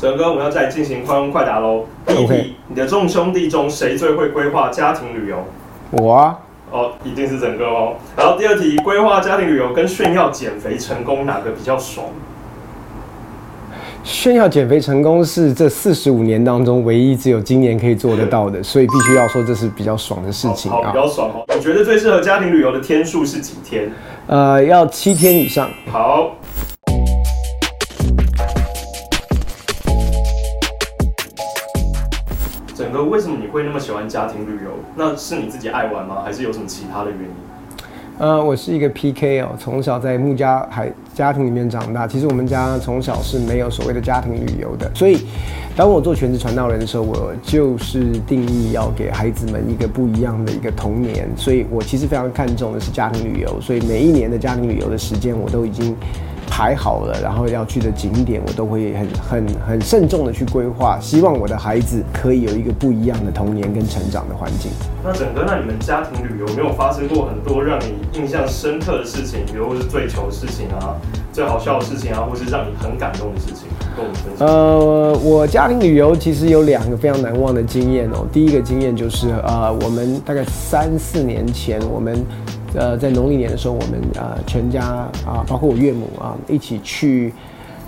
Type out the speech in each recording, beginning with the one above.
整哥，我们要再进行快问快答喽。第一 OK 题，你的众兄弟中谁最会规划家庭旅游？我啊，哦，一定是整哥哦。然后第二题，规划家庭旅游跟炫耀减肥成功哪个比较爽？炫耀减肥成功是这四十五年当中唯一只有今年可以做得到的，所以必须要说这是比较爽的事情好，啊比。较爽哦。你觉得最适合家庭旅游的天数是几天？呃，要七天以上。好。整个为什么你会那么喜欢家庭旅游？那是你自己爱玩吗？还是有什么其他的原因？呃，我是一个 PK 哦，从小在木家海家庭里面长大。其实我们家从小是没有所谓的家庭旅游的，所以当我做全职传道人的时候，我就是定义要给孩子们一个不一样的一个童年。所以我其实非常看重的是家庭旅游，所以每一年的家庭旅游的时间我都已经排好了，然后要去的景点我都会很很很慎重的去规划，希望我的孩子可以有一个不一样的童年跟成长的环境。那整个，那你们家庭旅游有没有发生过很多让你印象深刻的事情？比如是最糗的事情啊，最好笑的事情啊，或是让你很感动的事情，跟我们分享。呃，我家庭旅游其实有两个非常难忘的经验哦。第一个经验就是，呃，我们大概三四年前，我们呃在农历年的时候，我们呃全家啊、包括我岳母啊，一起去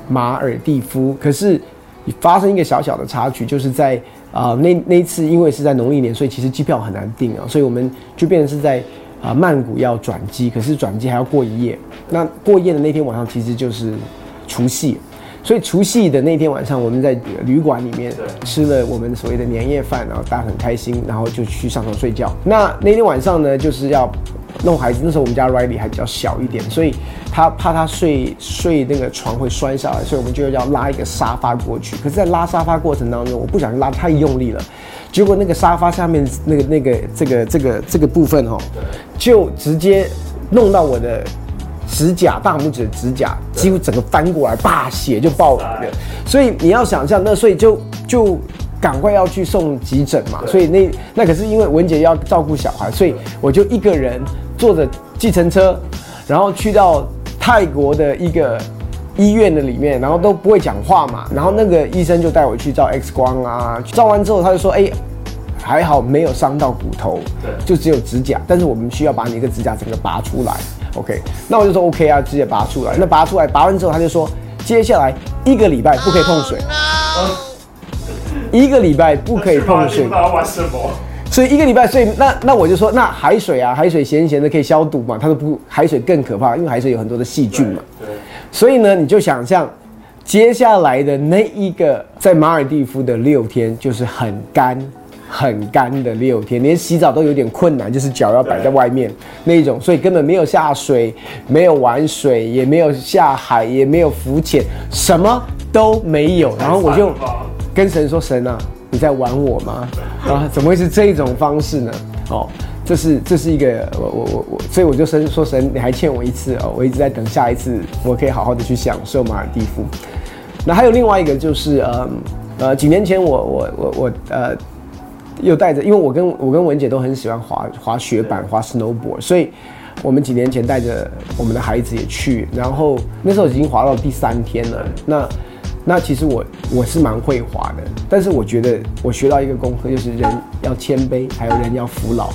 马尔蒂夫。可是发生一个小小的插曲，就是在啊、那那次，因为是在农历年，所以其实机票很难订啊，所以我们就变成是在啊、曼谷要转机，可是转机还要过一夜。那过夜的那天晚上，其实就是除夕。所以除夕的那天晚上，我们在旅馆里面吃了我们所谓的年夜饭，然后大家很开心，然后就去上床睡觉。那那天晚上呢，就是要弄孩子。那时候我们家 Riley 还比较小一点，所以他怕他睡睡那个床会摔下来，所以我们就要拉一个沙发过去。可是，在拉沙发过程当中，我不小心拉太用力了，结果那个沙发下面那个那个这个这个这个部分哦，就直接弄到我的指甲，大拇指的指甲几乎整个翻过来，叭，血就爆了。所以你要想象，那所以就就赶快要去送急诊嘛。所以那那可是因为文姐要照顾小孩，所以我就一个人坐着计程车，然后去到泰国的一个医院的里面，然后都不会讲话嘛。然后那个医生就带我去照 X 光啊，照完之后他就说，哎、还好没有伤到骨头，对就只有指甲，但是我们需要把你一个指甲整个拔出来。OK，那我就说 OK 啊，直接拔出来。那拔出来，拔完之后他就说，接下来一个礼拜不可以碰水，一个礼拜不可以碰水。所以一个礼拜，所以那那我就说，那海水啊，海水咸咸的可以消毒嘛？他说不，海水更可怕，因为海水有很多的细菌嘛。对，所以呢，你就想象接下来的那一个在马尔蒂夫的六天，就是很干、很干的六天，连洗澡都有点困难，就是脚要摆在外面那一种，所以根本没有下水，没有玩水，也没有下海，也没有浮潜，什么都没有。然后我就跟神说：“神啊，你在玩我吗？啊，怎么会是这一种方式呢？哦，这是这是一个我我我我，所以我就神说神，你还欠我一次哦，我一直在等下一次，我可以好好的去享受马尔蒂夫。那还有另外一个就是呃呃，几年前我我我我呃又带着，因为我跟我跟文姐都很喜欢滑滑雪板、滑 snowboard，所以我们几年前带着我们的孩子也去，然后那时候已经滑到第三天了。那那其实我我是蛮会滑的，但是我觉得我学到一个功课，就是人要谦卑，还有人要服老。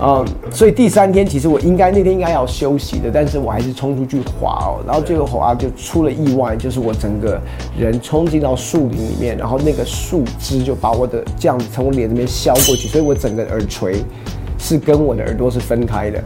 嗯，所以第三天其实我应该那天应该要休息的，但是我还是冲出去滑哦，然后最后滑就出了意外，就是我整个人冲进到树林里面，然后那个树枝就把我的这样子从我脸那边削过去，所以我整个耳垂是跟我的耳朵是分开的。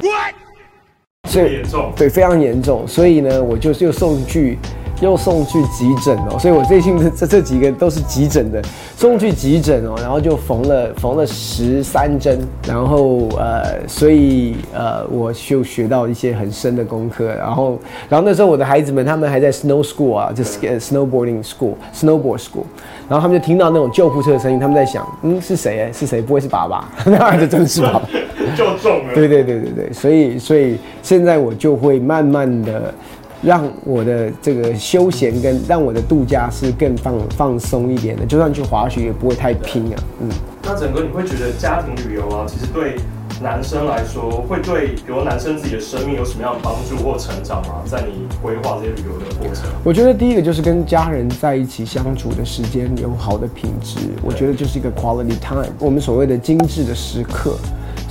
所以严重对，非常严重，所以呢，我就又送去，又送去急诊哦，所以我最近这这这几个都是急诊的，送去急诊哦，然后就缝了缝了十三针，然后呃，所以呃，我就学到一些很深的功课，然后然后那时候我的孩子们他们还在 snow school 啊，就 snowboarding school snowboard school，然后他们就听到那种救护车的声音，他们在想，嗯，是谁？是谁？不会是爸爸？那儿子真是爸爸。就中了。对对对对对，所以所以现在我就会慢慢的让我的这个休闲跟让我的度假是更放放松一点的，就算去滑雪也不会太拼啊，嗯。那整个你会觉得家庭旅游啊，其实对男生来说，会对比如男生自己的生命有什么样的帮助或成长吗？在你规划这些旅游的过程？我觉得第一个就是跟家人在一起相处的时间有好的品质，我觉得就是一个 quality time。我们所谓的精致的时刻。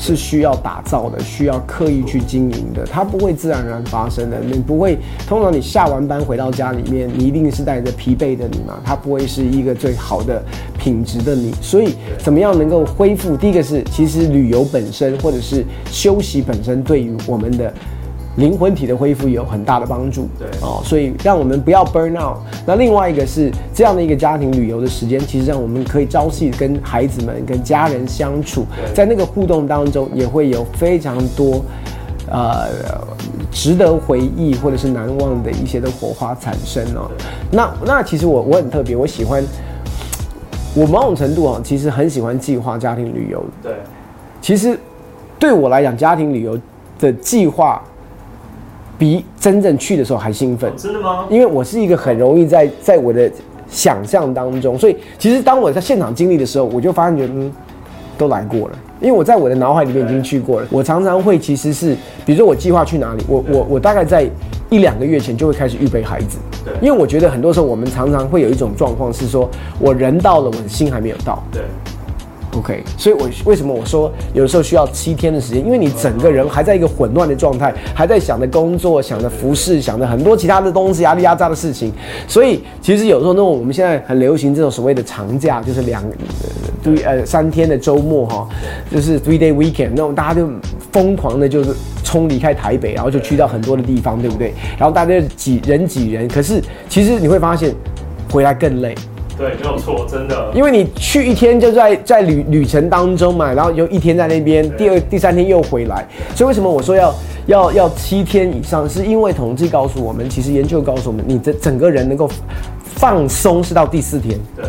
是需要打造的，需要刻意去经营的，它不会自然而然发生的。你不会，通常你下完班回到家里面，你一定是带着疲惫的你嘛，它不会是一个最好的品质的你。所以，怎么样能够恢复？第一个是，其实旅游本身或者是休息本身，对于我们的。灵魂体的恢复有很大的帮助，对哦，所以让我们不要 burn out。那另外一个是这样的一个家庭旅游的时间，其实让我们可以朝夕跟孩子们、跟家人相处，在那个互动当中，也会有非常多呃值得回忆或者是难忘的一些的火花产生哦。那那其实我我很特别，我喜欢我某种程度啊，其实很喜欢计划家庭旅游。对，其实对我来讲，家庭旅游的计划。比真正去的时候还兴奋，真的吗？因为我是一个很容易在在我的想象当中，所以其实当我在现场经历的时候，我就发现觉得嗯，都来过了，因为我在我的脑海里面已经去过了。我常常会其实是，比如说我计划去哪里，我我我大概在一两个月前就会开始预备孩子，对，因为我觉得很多时候我们常常会有一种状况是说，我人到了，我的心还没有到，对。OK，所以，我为什么我说有时候需要七天的时间？因为你整个人还在一个混乱的状态，还在想着工作、想着服饰、想着很多其他的东西、压力压榨的事情。所以，其实有时候那我们现在很流行这种所谓的长假，就是两呃呃三天的周末哈，就是 three day weekend 那种，大家就疯狂的就是冲离开台北，然后就去到很多的地方，对不对？然后大家挤人挤人，可是其实你会发现回来更累。对，没有错，真的。因为你去一天就在在旅旅程当中嘛，然后又一天在那边，第二第三天又回来，所以为什么我说要要要七天以上？是因为统计告诉我们，其实研究告诉我们，你的整个人能够放松是到第四天。对，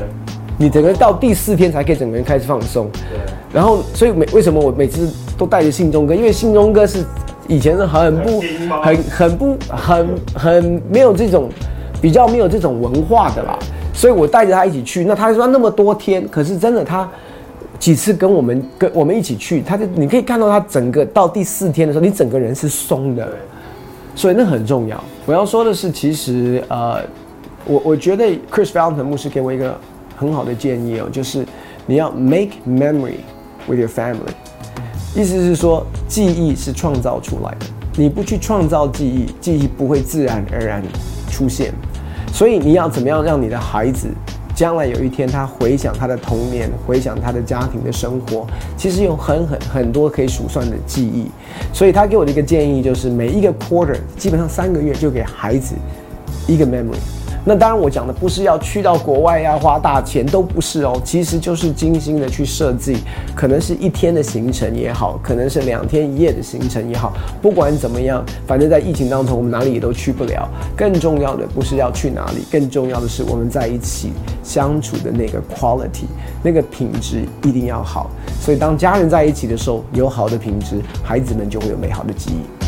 你整个到第四天才可以整个人开始放松。对。然后，所以每为什么我每次都带着信中哥？因为信中哥是以前是很不很很不很很没有这种比较没有这种文化的啦。所以我带着他一起去，那他说那么多天，可是真的他几次跟我们跟我们一起去，他就你可以看到他整个到第四天的时候，你整个人是松的，所以那很重要。我要说的是，其实呃，我我觉得 Chris Fountain 牧师给我一个很好的建议哦，就是你要 make memory with your family，意思是说记忆是创造出来的，你不去创造记忆，记忆不会自然而然出现。所以你要怎么样让你的孩子将来有一天他回想他的童年，回想他的家庭的生活，其实有很很很多可以数算的记忆。所以他给我的一个建议就是，每一个 quarter 基本上三个月就给孩子一个 memory。那当然，我讲的不是要去到国外要，花大钱都不是哦。其实就是精心的去设计，可能是一天的行程也好，可能是两天一夜的行程也好。不管怎么样，反正在疫情当中，我们哪里也都去不了。更重要的不是要去哪里，更重要的是我们在一起相处的那个 quality，那个品质一定要好。所以当家人在一起的时候，有好的品质，孩子们就会有美好的记忆。